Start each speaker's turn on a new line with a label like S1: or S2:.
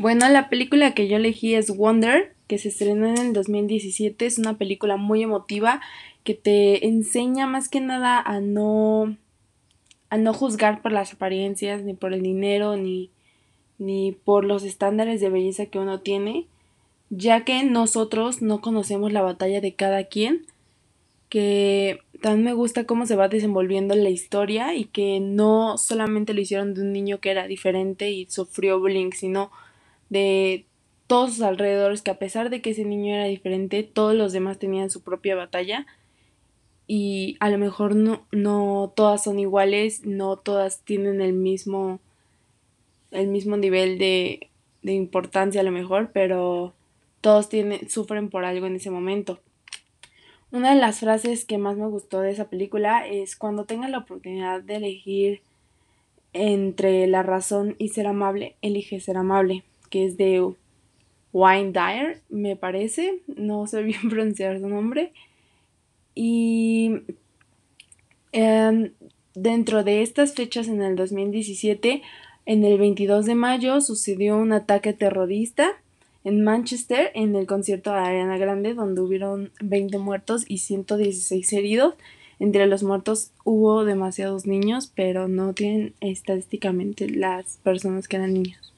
S1: Bueno, la película que yo elegí es Wonder, que se estrenó en el 2017. Es una película muy emotiva que te enseña más que nada a no a no juzgar por las apariencias, ni por el dinero, ni, ni por los estándares de belleza que uno tiene, ya que nosotros no conocemos la batalla de cada quien, que también me gusta cómo se va desenvolviendo la historia y que no solamente lo hicieron de un niño que era diferente y sufrió bullying, sino de todos sus alrededores, que a pesar de que ese niño era diferente, todos los demás tenían su propia batalla y a lo mejor no, no todas son iguales, no todas tienen el mismo, el mismo nivel de, de importancia a lo mejor, pero todos tienen, sufren por algo en ese momento. Una de las frases que más me gustó de esa película es cuando tenga la oportunidad de elegir entre la razón y ser amable, elige ser amable, que es de Wayne Dyer, me parece, no sé bien pronunciar su nombre. Y em, dentro de estas fechas en el 2017, en el 22 de mayo sucedió un ataque terrorista en Manchester en el concierto de Ariana Grande donde hubieron 20 muertos y 116 heridos. Entre los muertos hubo demasiados niños, pero no tienen estadísticamente las personas que eran niños.